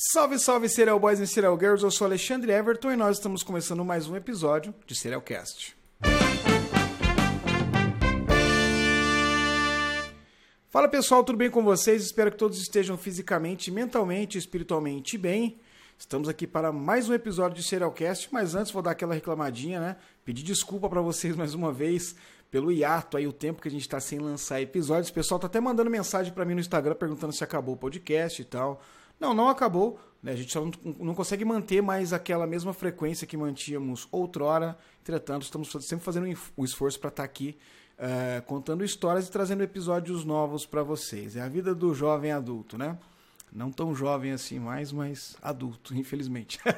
Salve, salve, Serial Boys e Serial Girls, eu sou Alexandre Everton e nós estamos começando mais um episódio de Serialcast. Fala pessoal, tudo bem com vocês? Espero que todos estejam fisicamente, mentalmente espiritualmente bem. Estamos aqui para mais um episódio de Serialcast, mas antes vou dar aquela reclamadinha, né? Pedir desculpa para vocês mais uma vez pelo hiato aí, o tempo que a gente está sem lançar episódios. O pessoal tá até mandando mensagem para mim no Instagram perguntando se acabou o podcast e tal. Não, não acabou. Né? A gente só não, não, consegue manter mais aquela mesma frequência que mantínhamos outrora. Entretanto, estamos sempre fazendo o esforço para estar tá aqui uh, contando histórias e trazendo episódios novos para vocês. É a vida do jovem adulto, né? Não tão jovem assim mais, mas adulto, infelizmente.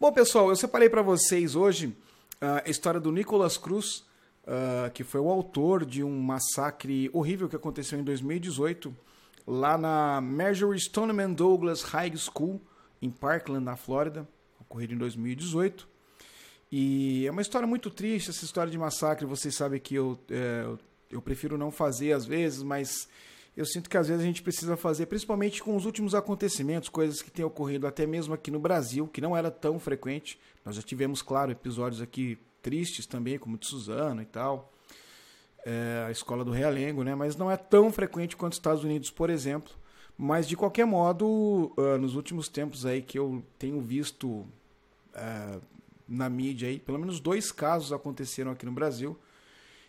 Bom, pessoal, eu separei para vocês hoje ah, a história do Nicolas Cruz, uh, que foi o autor de um massacre horrível que aconteceu em 2018 lá na Marjorie Stoneman Douglas High School, em Parkland, na Flórida, ocorrido em 2018. E é uma história muito triste, essa história de massacre. Vocês sabem que eu, é, eu prefiro não fazer às vezes, mas eu sinto que às vezes a gente precisa fazer, principalmente com os últimos acontecimentos, coisas que têm ocorrido até mesmo aqui no Brasil, que não era tão frequente. Nós já tivemos, claro, episódios aqui tristes também, como de Suzano e tal é, a escola do Realengo, né? mas não é tão frequente quanto os Estados Unidos, por exemplo. Mas de qualquer modo, uh, nos últimos tempos aí que eu tenho visto uh, na mídia aí, pelo menos dois casos aconteceram aqui no Brasil.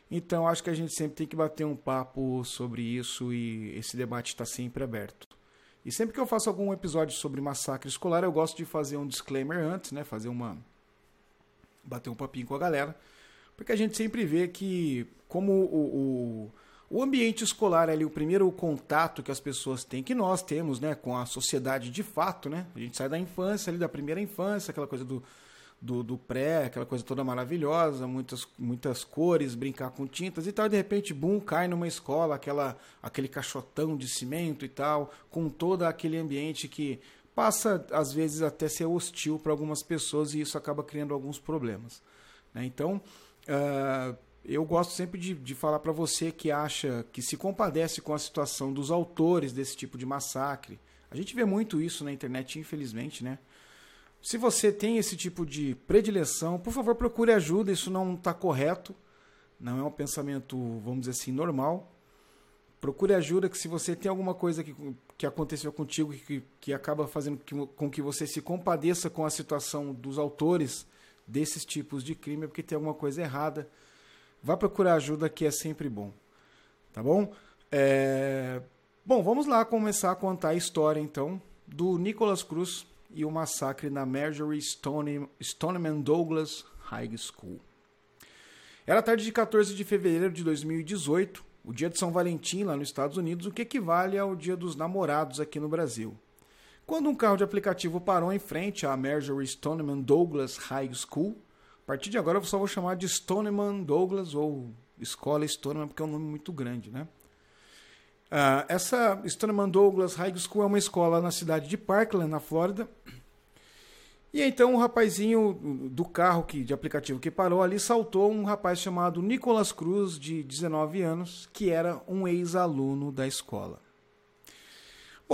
Então acho que a gente sempre tem que bater um papo sobre isso e esse debate está sempre aberto. E sempre que eu faço algum episódio sobre massacre escolar, eu gosto de fazer um disclaimer antes, né? Fazer uma bater um papinho com a galera porque a gente sempre vê que, como o, o, o ambiente escolar é ali, o primeiro contato que as pessoas têm, que nós temos né, com a sociedade de fato, né? A gente sai da infância, ali da primeira infância, aquela coisa do, do, do, pré, aquela coisa toda maravilhosa, muitas, muitas cores, brincar com tintas e tal, e de repente, bum, cai numa escola, aquela, aquele caixotão de cimento e tal, com todo aquele ambiente que passa, às vezes, até ser hostil para algumas pessoas e isso acaba criando alguns problemas. Né? Então, Uh, eu gosto sempre de, de falar para você que acha que se compadece com a situação dos autores desse tipo de massacre. A gente vê muito isso na internet, infelizmente, né? Se você tem esse tipo de predileção, por favor, procure ajuda. Isso não está correto. Não é um pensamento, vamos dizer assim, normal. Procure ajuda que se você tem alguma coisa que, que aconteceu contigo que, que acaba fazendo que, com que você se compadeça com a situação dos autores desses tipos de crime é porque tem alguma coisa errada. Vá procurar ajuda que é sempre bom. Tá bom? É... Bom, vamos lá começar a contar a história então do Nicholas Cruz e o massacre na Marjorie Stone... Stoneman Douglas High School. Era tarde de 14 de fevereiro de 2018, o dia de São Valentim lá nos Estados Unidos, o que equivale ao dia dos namorados aqui no Brasil quando um carro de aplicativo parou em frente à Marjorie Stoneman Douglas High School. A partir de agora eu só vou chamar de Stoneman Douglas ou Escola Stoneman, porque é um nome muito grande, né? Uh, essa Stoneman Douglas High School é uma escola na cidade de Parkland, na Flórida. E então o rapazinho do carro que, de aplicativo que parou ali saltou um rapaz chamado Nicolas Cruz, de 19 anos, que era um ex-aluno da escola.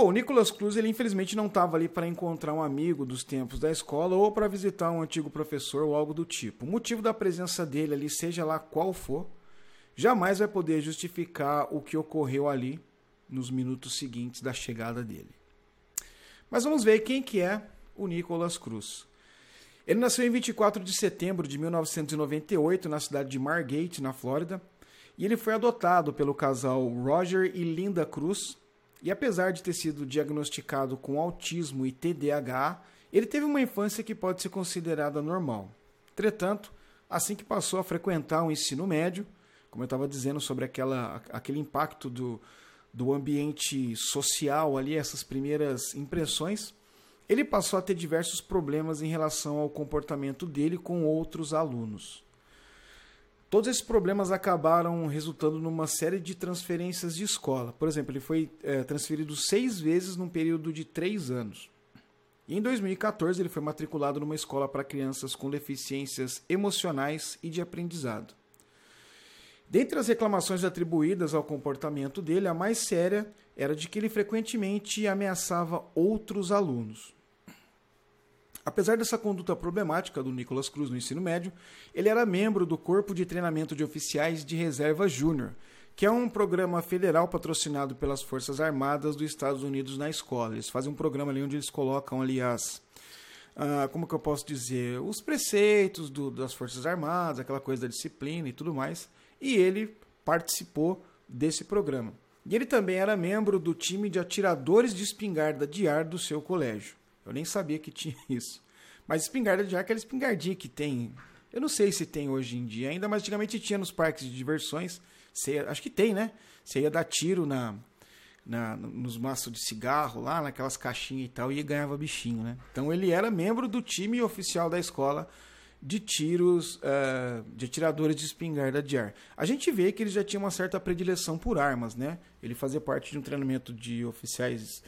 Bom, o Nicolas Cruz, ele infelizmente não estava ali para encontrar um amigo dos tempos da escola ou para visitar um antigo professor ou algo do tipo. O motivo da presença dele ali, seja lá qual for, jamais vai poder justificar o que ocorreu ali nos minutos seguintes da chegada dele. Mas vamos ver quem que é o Nicolas Cruz. Ele nasceu em 24 de setembro de 1998 na cidade de Margate, na Flórida, e ele foi adotado pelo casal Roger e Linda Cruz e apesar de ter sido diagnosticado com autismo e TDAH, ele teve uma infância que pode ser considerada normal. Entretanto, assim que passou a frequentar o ensino médio, como eu estava dizendo sobre aquela, aquele impacto do, do ambiente social ali, essas primeiras impressões, ele passou a ter diversos problemas em relação ao comportamento dele com outros alunos. Todos esses problemas acabaram resultando numa série de transferências de escola. Por exemplo, ele foi é, transferido seis vezes num período de três anos. E em 2014, ele foi matriculado numa escola para crianças com deficiências emocionais e de aprendizado. Dentre as reclamações atribuídas ao comportamento dele, a mais séria era de que ele frequentemente ameaçava outros alunos. Apesar dessa conduta problemática do Nicolas Cruz no ensino médio, ele era membro do Corpo de Treinamento de Oficiais de Reserva Júnior, que é um programa federal patrocinado pelas Forças Armadas dos Estados Unidos na escola. Eles fazem um programa ali onde eles colocam ali as. Uh, como que eu posso dizer? Os preceitos do, das Forças Armadas, aquela coisa da disciplina e tudo mais. E ele participou desse programa. E ele também era membro do time de atiradores de espingarda de ar do seu colégio. Eu nem sabia que tinha isso. Mas espingarda de ar é aquela espingardinha que tem. Eu não sei se tem hoje em dia ainda, mas antigamente tinha nos parques de diversões. Você, acho que tem, né? Você ia dar tiro na, na, nos maços de cigarro lá, naquelas caixinhas e tal, e ganhava bichinho, né? Então ele era membro do time oficial da escola de tiros, uh, de atiradores de espingarda de ar. A gente vê que ele já tinha uma certa predileção por armas, né? Ele fazia parte de um treinamento de oficiais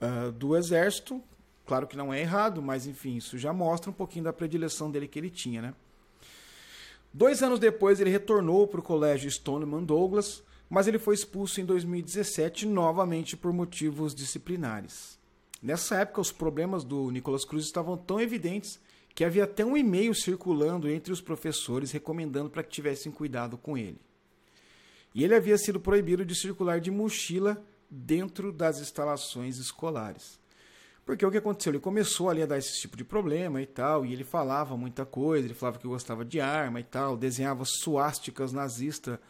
uh, do exército, Claro que não é errado, mas enfim, isso já mostra um pouquinho da predileção dele que ele tinha, né? Dois anos depois, ele retornou para o colégio Stoneman Douglas, mas ele foi expulso em 2017 novamente por motivos disciplinares. Nessa época, os problemas do Nicolas Cruz estavam tão evidentes que havia até um e-mail circulando entre os professores recomendando para que tivessem cuidado com ele. E ele havia sido proibido de circular de mochila dentro das instalações escolares. Porque o que aconteceu? Ele começou ali a dar esse tipo de problema e tal, e ele falava muita coisa, ele falava que gostava de arma e tal, desenhava suásticas nazista,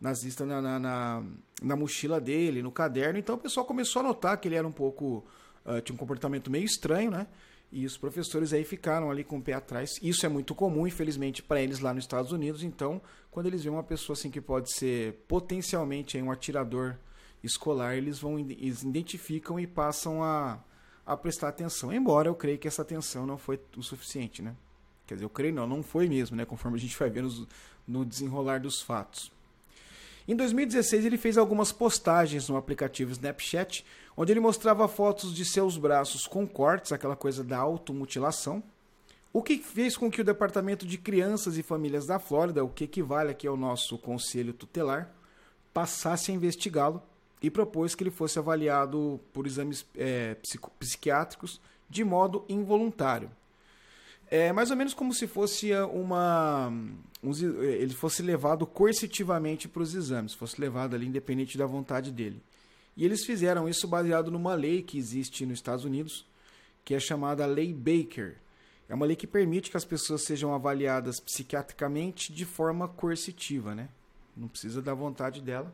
nazista na, na, na, na mochila dele, no caderno. Então o pessoal começou a notar que ele era um pouco. Uh, tinha um comportamento meio estranho, né? E os professores aí ficaram ali com o pé atrás. Isso é muito comum, infelizmente, para eles lá nos Estados Unidos. Então, quando eles veem uma pessoa assim que pode ser potencialmente um atirador escolar, eles vão eles identificam e passam a a prestar atenção. Embora eu creia que essa atenção não foi o suficiente, né? Quer dizer, eu creio não, não foi mesmo, né? Conforme a gente vai ver no, no desenrolar dos fatos. Em 2016, ele fez algumas postagens no aplicativo Snapchat, onde ele mostrava fotos de seus braços com cortes, aquela coisa da automutilação, o que fez com que o Departamento de Crianças e Famílias da Flórida, o que equivale aqui ao nosso conselho tutelar, passasse a investigá-lo e propôs que ele fosse avaliado por exames é, psiquiátricos de modo involuntário. É mais ou menos como se fosse uma. Um, ele fosse levado coercitivamente para os exames, fosse levado ali independente da vontade dele. E eles fizeram isso baseado numa lei que existe nos Estados Unidos, que é chamada Lei Baker. É uma lei que permite que as pessoas sejam avaliadas psiquiatricamente de forma coercitiva, né? Não precisa da vontade dela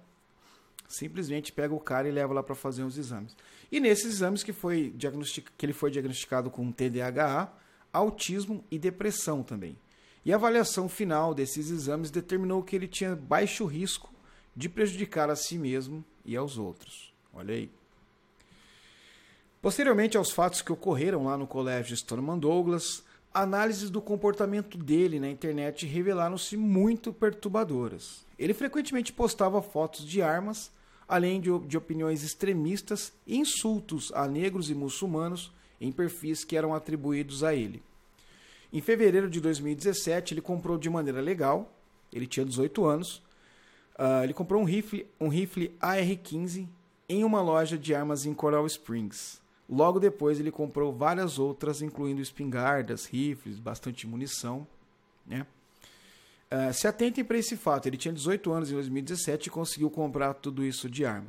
simplesmente pega o cara e leva lá para fazer uns exames. E nesses exames que, foi que ele foi diagnosticado com TDAH, autismo e depressão também. E a avaliação final desses exames determinou que ele tinha baixo risco de prejudicar a si mesmo e aos outros. Olha aí. Posteriormente aos fatos que ocorreram lá no colégio Stoneman Douglas, análises do comportamento dele na internet revelaram-se muito perturbadoras. Ele frequentemente postava fotos de armas além de, de opiniões extremistas e insultos a negros e muçulmanos em perfis que eram atribuídos a ele. Em fevereiro de 2017, ele comprou de maneira legal, ele tinha 18 anos, uh, ele comprou um rifle, um rifle AR-15 em uma loja de armas em Coral Springs. Logo depois, ele comprou várias outras, incluindo espingardas, rifles, bastante munição. Né? Uh, se atentem para esse fato, ele tinha 18 anos em 2017 e conseguiu comprar tudo isso de arma.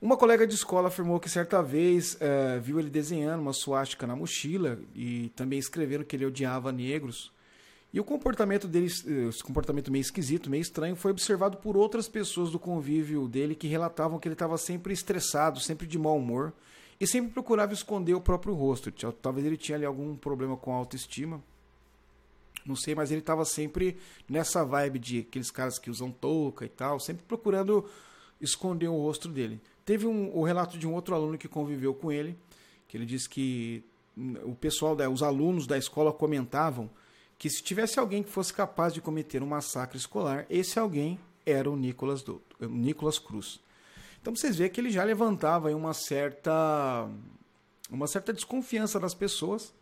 Uma colega de escola afirmou que certa vez uh, viu ele desenhando uma suástica na mochila e também escrevendo que ele odiava negros. E o comportamento dele, eh, esse comportamento meio esquisito, meio estranho, foi observado por outras pessoas do convívio dele que relatavam que ele estava sempre estressado, sempre de mau humor e sempre procurava esconder o próprio rosto. Talvez ele tinha ali algum problema com autoestima. Não sei, mas ele estava sempre nessa vibe de aqueles caras que usam touca e tal, sempre procurando esconder o rosto dele. Teve um, o relato de um outro aluno que conviveu com ele, que ele disse que o pessoal, os alunos da escola comentavam que se tivesse alguém que fosse capaz de cometer um massacre escolar, esse alguém era o Nicolas, do, o Nicolas Cruz. Então vocês veem que ele já levantava uma certa uma certa desconfiança das pessoas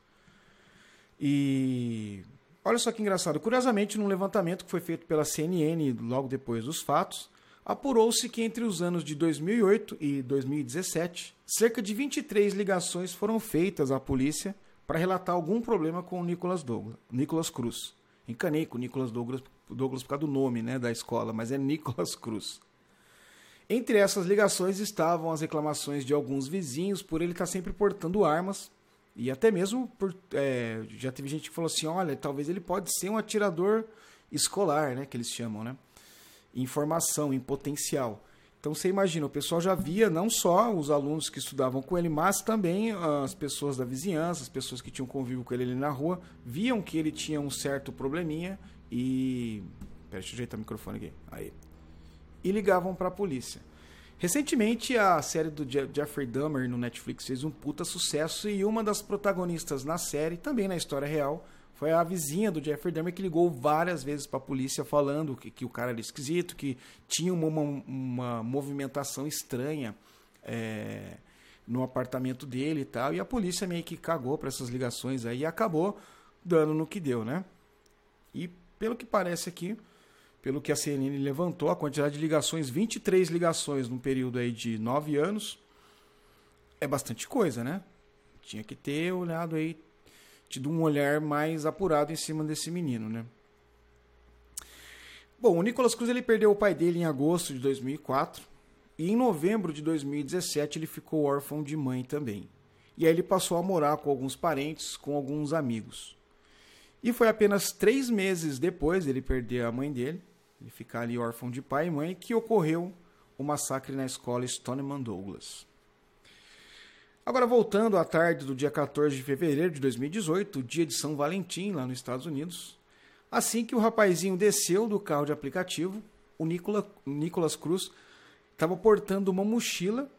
e Olha só que engraçado. Curiosamente, num levantamento que foi feito pela CNN logo depois dos fatos, apurou-se que entre os anos de 2008 e 2017, cerca de 23 ligações foram feitas à polícia para relatar algum problema com o Nicolas Douglas, Nicolas Cruz. Encanei com o Nicolas Douglas, Douglas por causa do nome né, da escola, mas é Nicolas Cruz. Entre essas ligações estavam as reclamações de alguns vizinhos por ele estar sempre portando armas e até mesmo por é, já teve gente que falou assim, olha, talvez ele pode ser um atirador escolar, né, que eles chamam, né? Informação, em potencial. Então você imagina, o pessoal já via não só os alunos que estudavam com ele, mas também as pessoas da vizinhança, as pessoas que tinham convívio com ele ali na rua, viam que ele tinha um certo probleminha e. Pera, deixa eu ajeitar o microfone aqui. Aí. E ligavam para a polícia. Recentemente, a série do Jeffrey Dahmer no Netflix fez um puta sucesso e uma das protagonistas na série, também na história real, foi a vizinha do Jeffrey Dahmer que ligou várias vezes para a polícia falando que, que, o cara era esquisito, que tinha uma, uma, movimentação estranha é, no apartamento dele e tal. E a polícia meio que cagou para essas ligações aí e acabou dando no que deu, né? E pelo que parece aqui, pelo que a CNN levantou, a quantidade de ligações, 23 ligações num período aí de 9 anos, é bastante coisa, né? Tinha que ter olhado aí tido um olhar mais apurado em cima desse menino, né? Bom, o Nicolas Cruz ele perdeu o pai dele em agosto de 2004 e em novembro de 2017 ele ficou órfão de mãe também. E aí ele passou a morar com alguns parentes, com alguns amigos. E foi apenas três meses depois ele perder a mãe dele, ele ficar ali órfão de pai e mãe, que ocorreu o massacre na escola Stoneman Douglas. Agora, voltando à tarde do dia 14 de fevereiro de 2018, dia de São Valentim, lá nos Estados Unidos, assim que o rapazinho desceu do carro de aplicativo, o Nicola, Nicolas Cruz estava portando uma mochila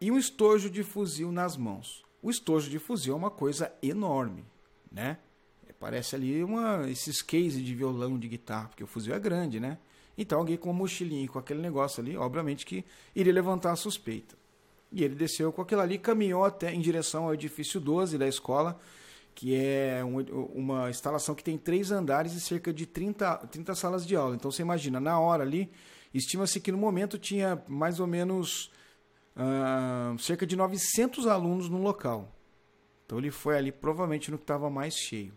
e um estojo de fuzil nas mãos. O estojo de fuzil é uma coisa enorme, né? Parece ali uma, esses cases de violão, de guitarra, porque o fuzil é grande, né? Então alguém com uma mochilinha, com aquele negócio ali, obviamente que iria levantar a suspeita. E ele desceu com aquilo ali, caminhou até em direção ao edifício 12 da escola, que é um, uma instalação que tem três andares e cerca de 30, 30 salas de aula. Então você imagina, na hora ali, estima-se que no momento tinha mais ou menos uh, cerca de 900 alunos no local. Então ele foi ali provavelmente no que estava mais cheio.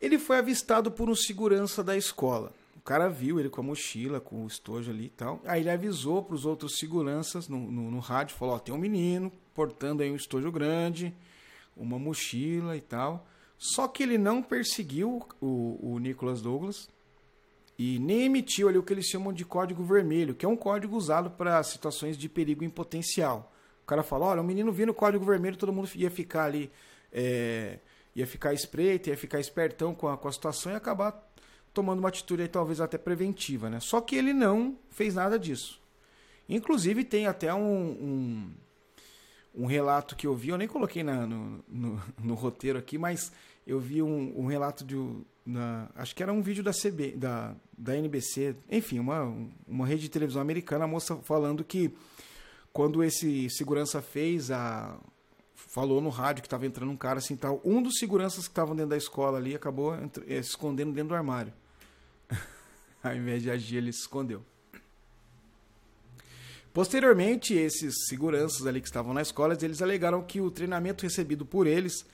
Ele foi avistado por um segurança da escola. O cara viu ele com a mochila, com o estojo ali e tal. Aí ele avisou para os outros seguranças no, no, no rádio, falou, ó, tem um menino portando aí um estojo grande, uma mochila e tal. Só que ele não perseguiu o, o Nicholas Douglas e nem emitiu ali o que eles chamam de código vermelho, que é um código usado para situações de perigo em potencial. O cara falou, olha, o menino vindo código vermelho, todo mundo ia ficar ali, é, ia ficar espreito, ia ficar espertão com a, com a situação e acabar tomando uma atitude aí, talvez até preventiva, né? Só que ele não fez nada disso. Inclusive tem até um, um, um relato que eu vi, eu nem coloquei na, no, no, no, roteiro aqui, mas eu vi um, um relato de. Na, acho que era um vídeo da CB, da, da NBC, enfim, uma, uma rede de televisão americana, a moça falando que quando esse segurança fez a. Falou no rádio que estava entrando um cara assim tal. Um dos seguranças que estavam dentro da escola ali acabou se escondendo dentro do armário. Ao invés de agir, ele se escondeu. Posteriormente, esses seguranças ali que estavam na escola, eles alegaram que o treinamento recebido por eles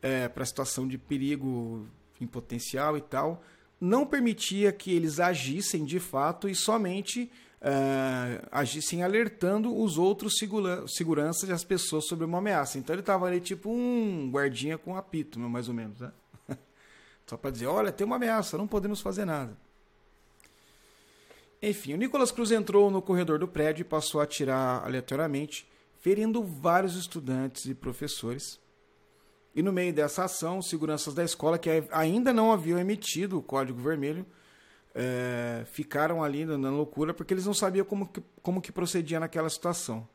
é, para a situação de perigo em potencial e tal, não permitia que eles agissem de fato e somente é, agissem alertando os outros segura seguranças e as pessoas sobre uma ameaça. Então ele estava ali tipo um guardinha com apito, mais ou menos, né? Só para dizer, olha, tem uma ameaça, não podemos fazer nada. Enfim, o Nicolas Cruz entrou no corredor do prédio e passou a atirar aleatoriamente, ferindo vários estudantes e professores. E no meio dessa ação, seguranças da escola, que ainda não haviam emitido o código vermelho, é, ficaram ali na loucura porque eles não sabiam como que, como que procedia naquela situação.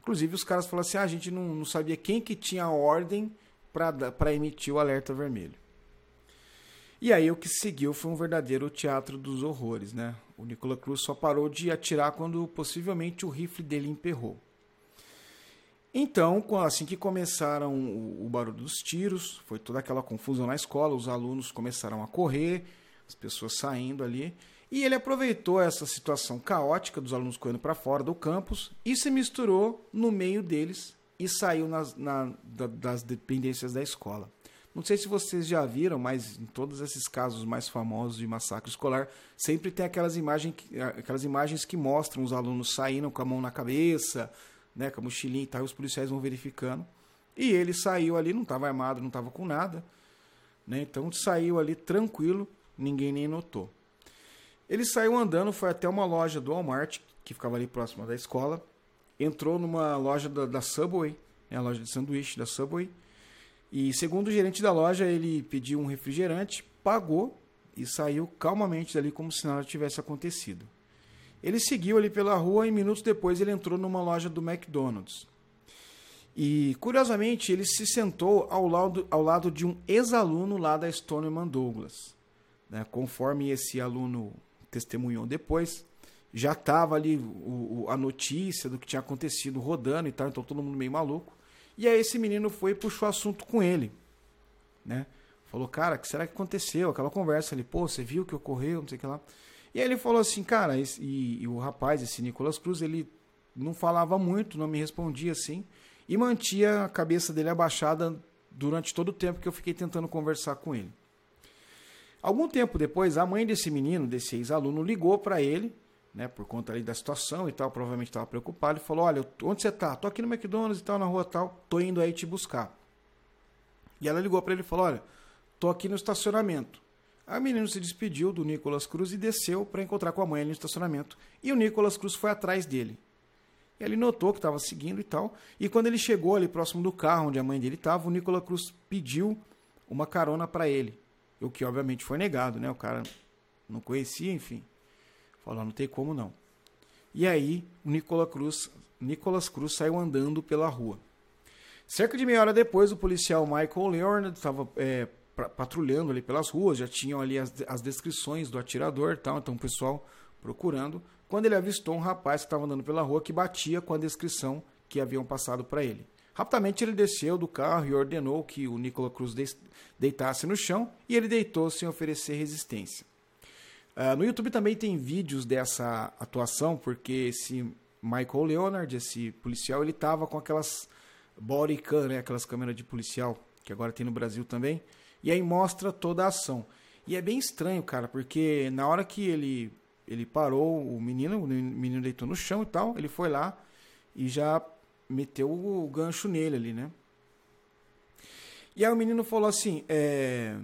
Inclusive, os caras falaram assim: ah, a gente não, não sabia quem que tinha a ordem para emitir o alerta vermelho. E aí o que seguiu foi um verdadeiro teatro dos horrores, né? O Nicolas Cruz só parou de atirar quando possivelmente o rifle dele emperrou. Então, assim que começaram o barulho dos tiros, foi toda aquela confusão na escola, os alunos começaram a correr, as pessoas saindo ali, E ele aproveitou essa situação caótica dos alunos correndo para fora do campus e se misturou no meio deles e saiu nas, na, da, das dependências da escola. Não sei se vocês já viram, mas em todos esses casos mais famosos de massacre escolar, sempre tem aquelas imagens, aquelas imagens que mostram os alunos saindo com a mão na cabeça, né, com a mochilinha e tal, e os policiais vão verificando. E ele saiu ali, não estava armado, não estava com nada. Né, então saiu ali tranquilo, ninguém nem notou. Ele saiu andando, foi até uma loja do Walmart, que ficava ali próxima da escola. Entrou numa loja da, da Subway, né, a loja de sanduíche da Subway e segundo o gerente da loja, ele pediu um refrigerante, pagou e saiu calmamente dali como se nada tivesse acontecido. Ele seguiu ali pela rua e minutos depois ele entrou numa loja do McDonald's. E curiosamente ele se sentou ao lado, ao lado de um ex-aluno lá da Stoneman Douglas. Né? Conforme esse aluno testemunhou depois, já estava ali o, o, a notícia do que tinha acontecido rodando e tal, então todo mundo meio maluco. E aí esse menino foi e puxou assunto com ele, né? Falou, cara, o que será que aconteceu? Aquela conversa ali, pô, você viu o que ocorreu, não sei o que lá. E aí ele falou assim, cara, esse, e, e, o rapaz, esse Nicolas Cruz, ele não falava muito, não me respondia assim, e mantinha a cabeça dele abaixada durante todo o tempo que eu fiquei tentando conversar com ele. Algum tempo depois, a mãe desse menino, desse ex-aluno, ligou para ele né, por conta ali da situação e tal, provavelmente estava preocupado, e falou: Olha, onde você tá? Tô aqui no McDonald's e tal, na rua tal, tô indo aí te buscar. E ela ligou para ele e falou: Olha, tô aqui no estacionamento. Aí o menino se despediu do Nicolas Cruz e desceu para encontrar com a mãe ali no estacionamento. E o Nicolas Cruz foi atrás dele. Ele notou que estava seguindo e tal. E quando ele chegou ali próximo do carro onde a mãe dele estava, o Nicolas Cruz pediu uma carona para ele. O que obviamente foi negado, né? O cara não conhecia, enfim. Falou, não tem como não. E aí, o Nicolas Cruz, Nicolas Cruz saiu andando pela rua. Cerca de meia hora depois, o policial Michael Leonard estava é, patrulhando ali pelas ruas, já tinham ali as, as descrições do atirador, tal, então o pessoal procurando, quando ele avistou um rapaz que estava andando pela rua que batia com a descrição que haviam passado para ele. Rapidamente ele desceu do carro e ordenou que o Nicolas Cruz deitasse no chão e ele deitou sem oferecer resistência. Uh, no YouTube também tem vídeos dessa atuação, porque esse Michael Leonard, esse policial, ele tava com aquelas body cam, né, aquelas câmeras de policial, que agora tem no Brasil também, e aí mostra toda a ação. E é bem estranho, cara, porque na hora que ele ele parou o menino, o menino deitou no chão e tal, ele foi lá e já meteu o gancho nele ali, né? E aí o menino falou assim, é,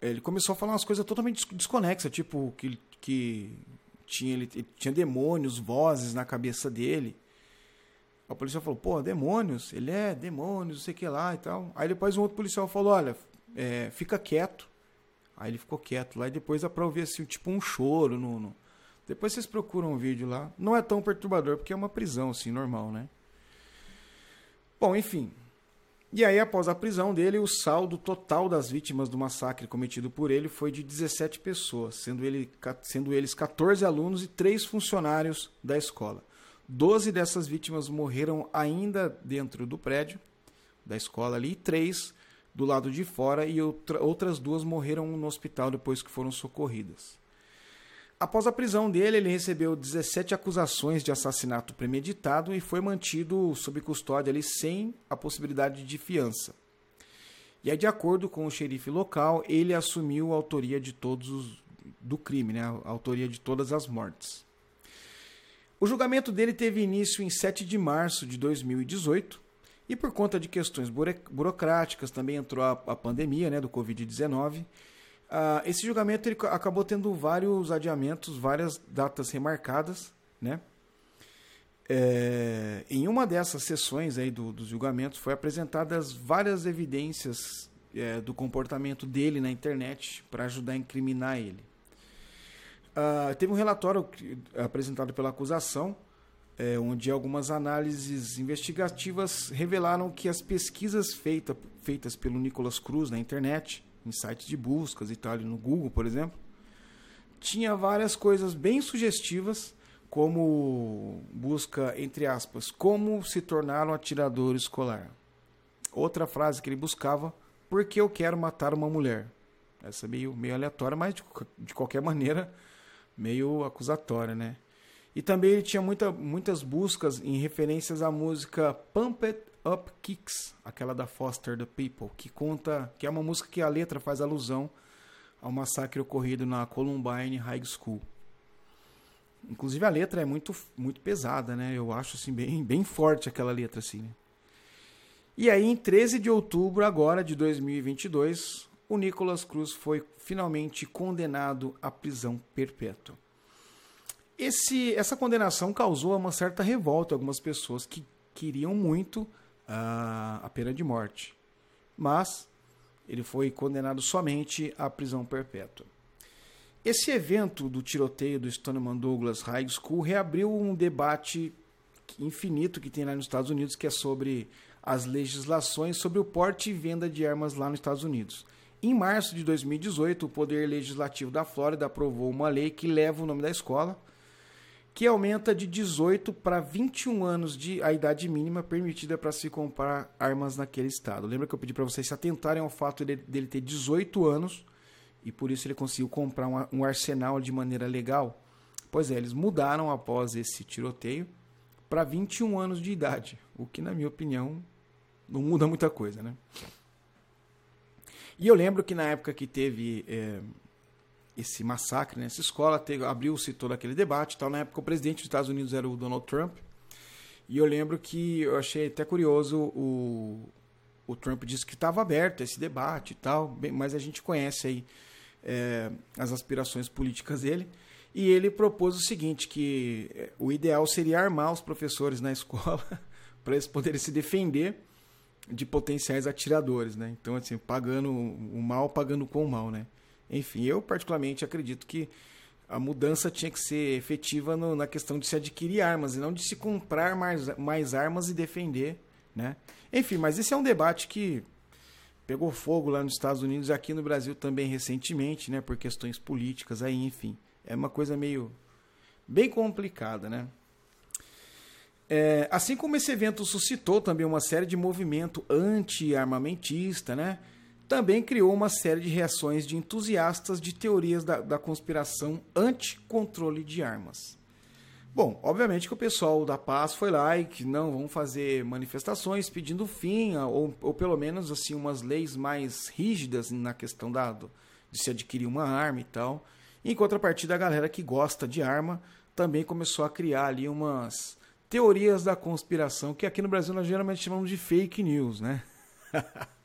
ele começou a falar umas coisas totalmente desconexas, tipo que, que tinha, ele, tinha demônios, vozes na cabeça dele. A policial falou, pô, demônios? Ele é, demônios, não sei o que lá e tal. Aí depois um outro policial falou, olha, é, fica quieto. Aí ele ficou quieto lá e depois dá pra ouvir assim, tipo um choro no, no... Depois vocês procuram um vídeo lá. Não é tão perturbador, porque é uma prisão, assim, normal, né? Bom, enfim. E aí, após a prisão dele, o saldo total das vítimas do massacre cometido por ele foi de 17 pessoas, sendo, ele, sendo eles 14 alunos e 3 funcionários da escola. 12 dessas vítimas morreram ainda dentro do prédio da escola ali, e 3 do lado de fora, e outra, outras duas morreram no hospital depois que foram socorridas. Após a prisão dele, ele recebeu 17 acusações de assassinato premeditado e foi mantido sob custódia ali sem a possibilidade de fiança. E aí, de acordo com o xerife local, ele assumiu a autoria de todos os, do crime, né? a autoria de todas as mortes. O julgamento dele teve início em 7 de março de 2018 e por conta de questões burocráticas também entrou a, a pandemia né, do Covid-19 Uh, esse julgamento ele acabou tendo vários adiamentos, várias datas remarcadas, né? É, em uma dessas sessões aí do, dos julgamentos foi apresentadas várias evidências é, do comportamento dele na internet para ajudar a incriminar ele. Uh, teve um relatório apresentado pela acusação, é, onde algumas análises investigativas revelaram que as pesquisas feita, feitas pelo Nicolas Cruz na internet em sites de buscas e tal, no Google, por exemplo, tinha várias coisas bem sugestivas, como busca, entre aspas, como se tornar um atirador escolar. Outra frase que ele buscava, porque eu quero matar uma mulher. Essa é meio, meio aleatória, mas de, de qualquer maneira meio acusatória, né? E também ele tinha muita, muitas buscas em referências à música Pump It Up Kicks, aquela da Foster the People, que conta, que é uma música que a letra faz alusão ao massacre ocorrido na Columbine High School. Inclusive a letra é muito, muito pesada, né? Eu acho assim bem, bem forte aquela letra assim. Né? E aí em 13 de outubro agora de 2022, o Nicolas Cruz foi finalmente condenado à prisão perpétua. Esse, essa condenação causou uma certa revolta algumas pessoas que queriam muito a, a pena de morte. Mas ele foi condenado somente à prisão perpétua. Esse evento do tiroteio do Stoneman Douglas High School reabriu um debate infinito que tem lá nos Estados Unidos, que é sobre as legislações sobre o porte e venda de armas lá nos Estados Unidos. Em março de 2018, o Poder Legislativo da Flórida aprovou uma lei que leva o nome da escola, que aumenta de 18 para 21 anos de a idade mínima permitida para se comprar armas naquele estado. Lembra que eu pedi para vocês se atentarem ao fato dele, dele, ter 18 anos e por isso ele conseguiu comprar um, um arsenal de maneira legal? Pois é, eles mudaram após esse tiroteio para 21 anos de idade, o que, na minha opinião, não muda muita coisa, né? E eu lembro que na época que teve é, esse massacre nessa escola, abriu-se todo aquele debate tal. Na época o presidente dos Estados Unidos era o Donald Trump. E eu lembro que eu achei até curioso o, o Trump disse que estava aberto esse debate e tal, mas a gente conhece aí é, as aspirações políticas dele. E ele propôs o seguinte, que é, o ideal seria armar os professores na escola para eles poderem se defender de potenciais atiradores, né? Então, assim, pagando o mal, pagando com o mal, né? Enfim, eu particularmente acredito que a mudança tinha que ser efetiva no, na questão de se adquirir armas e não de se comprar mais, mais armas e defender, né? Enfim, mas esse é um debate que pegou fogo lá nos Estados Unidos e aqui no Brasil também recentemente, né? Por questões políticas aí, enfim. É uma coisa meio bem complicada, né? É, assim como esse evento suscitou também uma série de movimento anti-armamentista, né? Também criou uma série de reações de entusiastas de teorias da, da conspiração anti-controle de armas. Bom, obviamente que o pessoal da paz foi lá e que não vão fazer manifestações pedindo fim, ou, ou pelo menos assim umas leis mais rígidas na questão da, de se adquirir uma arma e tal. Em contrapartida, a galera que gosta de arma também começou a criar ali umas teorias da conspiração, que aqui no Brasil nós geralmente chamamos de fake news, né?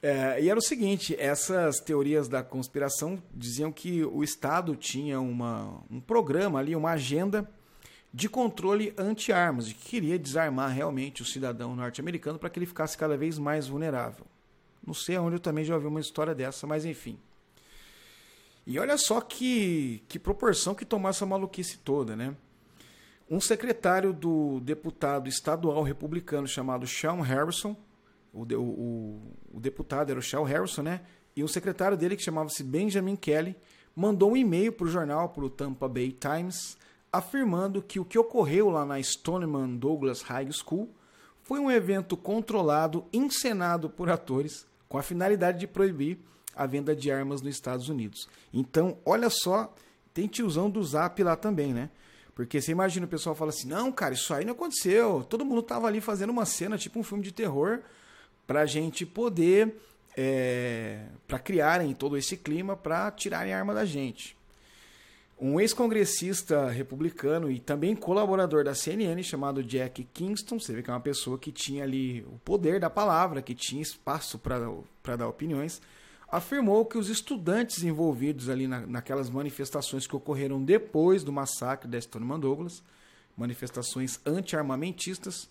é, e era o seguinte, essas teorias da conspiração diziam que o Estado tinha uma, um programa ali, uma agenda de controle anti-armas, de que queria desarmar realmente o cidadão norte-americano para que ele ficasse cada vez mais vulnerável. Não sei onde eu também já ouvi uma história dessa, mas enfim. E olha só que, que proporção que tomou essa maluquice toda, né? Um secretário do deputado estadual republicano chamado Sean Harrison, o, o, o deputado era o Sean Harrison, né? E o secretário dele, que chamava-se Benjamin Kelly, mandou um e-mail para o jornal, para o Tampa Bay Times, afirmando que o que ocorreu lá na Stoneman Douglas High School foi um evento controlado, encenado por atores, com a finalidade de proibir a venda de armas nos Estados Unidos. Então, olha só, tem tiozão do Zap lá também, né? Porque você imagina o pessoal fala assim: não, cara, isso aí não aconteceu. Todo mundo tava ali fazendo uma cena, tipo um filme de terror, pra gente poder. É, para criarem todo esse clima para tirarem a arma da gente. Um ex-congressista republicano e também colaborador da CNN, chamado Jack Kingston, você vê que é uma pessoa que tinha ali o poder da palavra, que tinha espaço para dar opiniões, afirmou que os estudantes envolvidos ali na, naquelas manifestações que ocorreram depois do massacre da Stoneman Douglas, manifestações anti-armamentistas,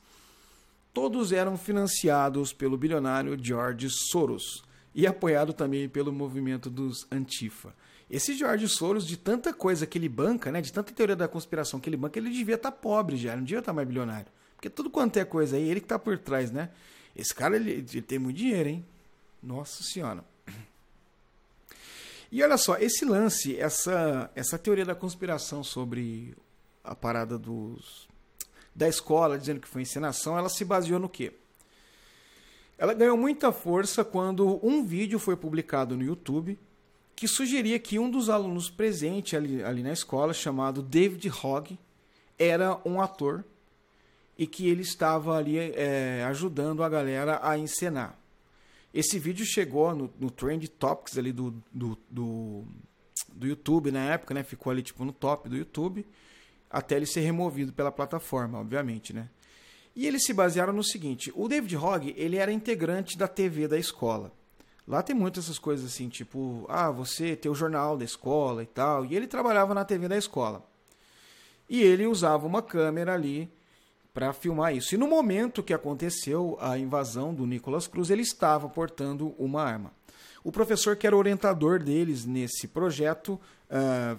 todos eram financiados pelo bilionário George Soros e apoiado também pelo movimento dos Antifa. Esse George Soros, de tanta coisa que ele banca, né, de tanta teoria da conspiração que ele banca, ele devia estar tá pobre já, não devia estar tá mais bilionário. Porque tudo quanto é coisa aí, ele que está por trás, né? Esse cara, ele, ele tem muito dinheiro, hein? Nossa Senhora. E olha só, esse lance, essa, essa teoria da conspiração sobre a parada dos, da escola, dizendo que foi encenação, ela se baseou no quê? Ela ganhou muita força quando um vídeo foi publicado no YouTube que sugeria que um dos alunos presente ali, ali na escola, chamado David Hogg, era um ator e que ele estava ali é, ajudando a galera a encenar. Esse vídeo chegou no, no Trend Topics ali do, do, do, do, YouTube na época, né? Ficou ali tipo no top do YouTube, até ele ser removido pela plataforma, obviamente, né? E eles se basearam no seguinte: o David Hogg ele era integrante da TV da escola. Lá tem muitas essas coisas assim, tipo, ah, você tem o jornal da escola e tal. E ele trabalhava na TV da escola. E ele usava uma câmera ali para filmar isso. E no momento que aconteceu a invasão do Nicolas Cruz, ele estava portando uma arma. O professor, que era orientador deles nesse projeto, uh,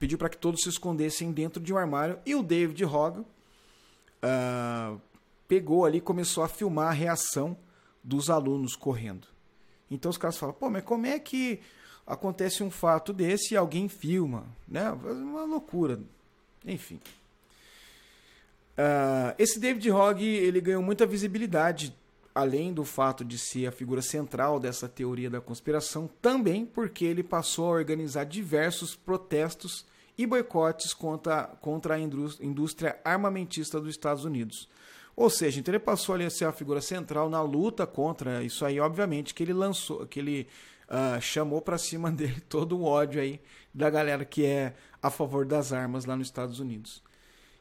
pediu para que todos se escondessem dentro de um armário e o David Hogg uh, pegou ali e começou a filmar a reação dos alunos correndo. Então os caras falam, pô, mas como é que acontece um fato desse e alguém filma? Né? Uma loucura. Enfim. Uh, esse David Hogg ele ganhou muita visibilidade, além do fato de ser a figura central dessa teoria da conspiração, também porque ele passou a organizar diversos protestos e boicotes contra, contra a indústria armamentista dos Estados Unidos. Ou seja, então ele passou a ser a figura central na luta contra isso aí, obviamente, que ele lançou, que ele uh, chamou para cima dele todo o ódio aí da galera que é a favor das armas lá nos Estados Unidos.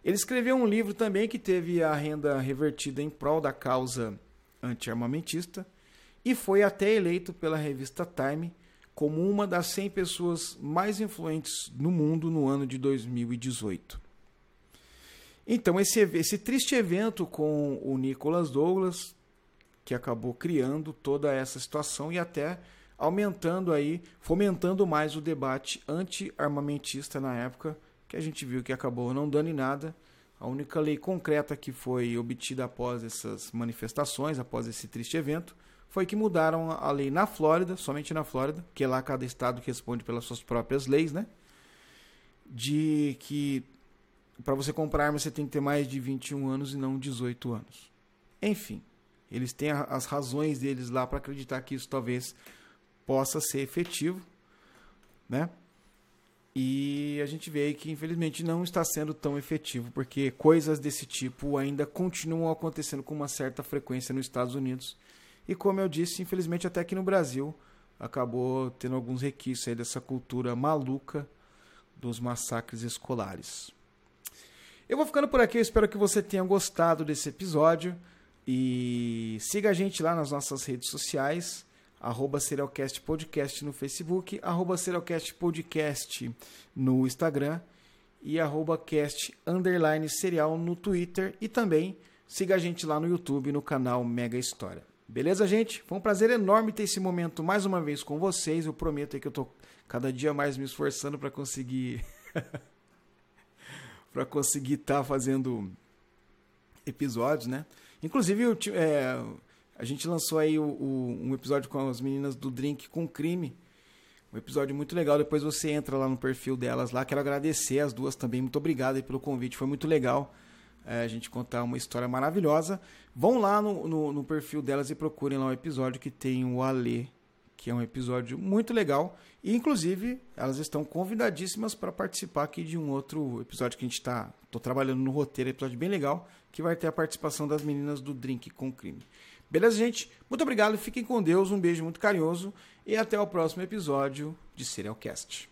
Ele escreveu um livro também que teve a renda revertida em prol da causa anti-armamentista e foi até eleito pela revista Time como uma das 100 pessoas mais influentes no mundo no ano de 2018. Então, esse, esse triste evento com o Nicholas Douglas, que acabou criando toda essa situação e até aumentando aí, fomentando mais o debate anti-armamentista na época, que a gente viu que acabou não dando em nada. A única lei concreta que foi obtida após essas manifestações, após esse triste evento, foi que mudaram a lei na Flórida, somente na Flórida, que lá cada estado responde pelas suas próprias leis, né? De que para você comprar arma você tem que ter mais de 21 anos e não 18 anos. Enfim, eles têm as razões deles lá para acreditar que isso talvez possa ser efetivo, né? E a gente vê aí que infelizmente não está sendo tão efetivo, porque coisas desse tipo ainda continuam acontecendo com uma certa frequência nos Estados Unidos. E como eu disse, infelizmente até aqui no Brasil acabou tendo alguns requisitos aí dessa cultura maluca dos massacres escolares. Eu vou ficando por aqui, espero que você tenha gostado desse episódio e siga a gente lá nas nossas redes sociais arroba Serialcast Podcast no Facebook, arroba Serialcast Podcast no Instagram e arroba cast underline serial no Twitter e também siga a gente lá no YouTube no canal Mega História. Beleza, gente? Foi um prazer enorme ter esse momento mais uma vez com vocês. Eu prometo que eu tô cada dia mais me esforçando para conseguir para conseguir estar tá fazendo episódios, né? Inclusive, eu, é, a gente lançou aí o, o, um episódio com as meninas do Drink com Crime. Um episódio muito legal. Depois você entra lá no perfil delas lá. Quero agradecer as duas também. Muito obrigado pelo convite. Foi muito legal é, a gente contar uma história maravilhosa. Vão lá no, no, no, perfil delas e procurem lá o episódio que tem o Alê, que é um episódio muito legal. E, inclusive, elas estão convidadíssimas para participar aqui de um outro episódio que a gente está. Estou trabalhando no roteiro, episódio bem legal, que vai ter a participação das meninas do Drink com Crime. Beleza, gente? Muito obrigado, fiquem com Deus, um beijo muito carinhoso e até o próximo episódio de Serialcast.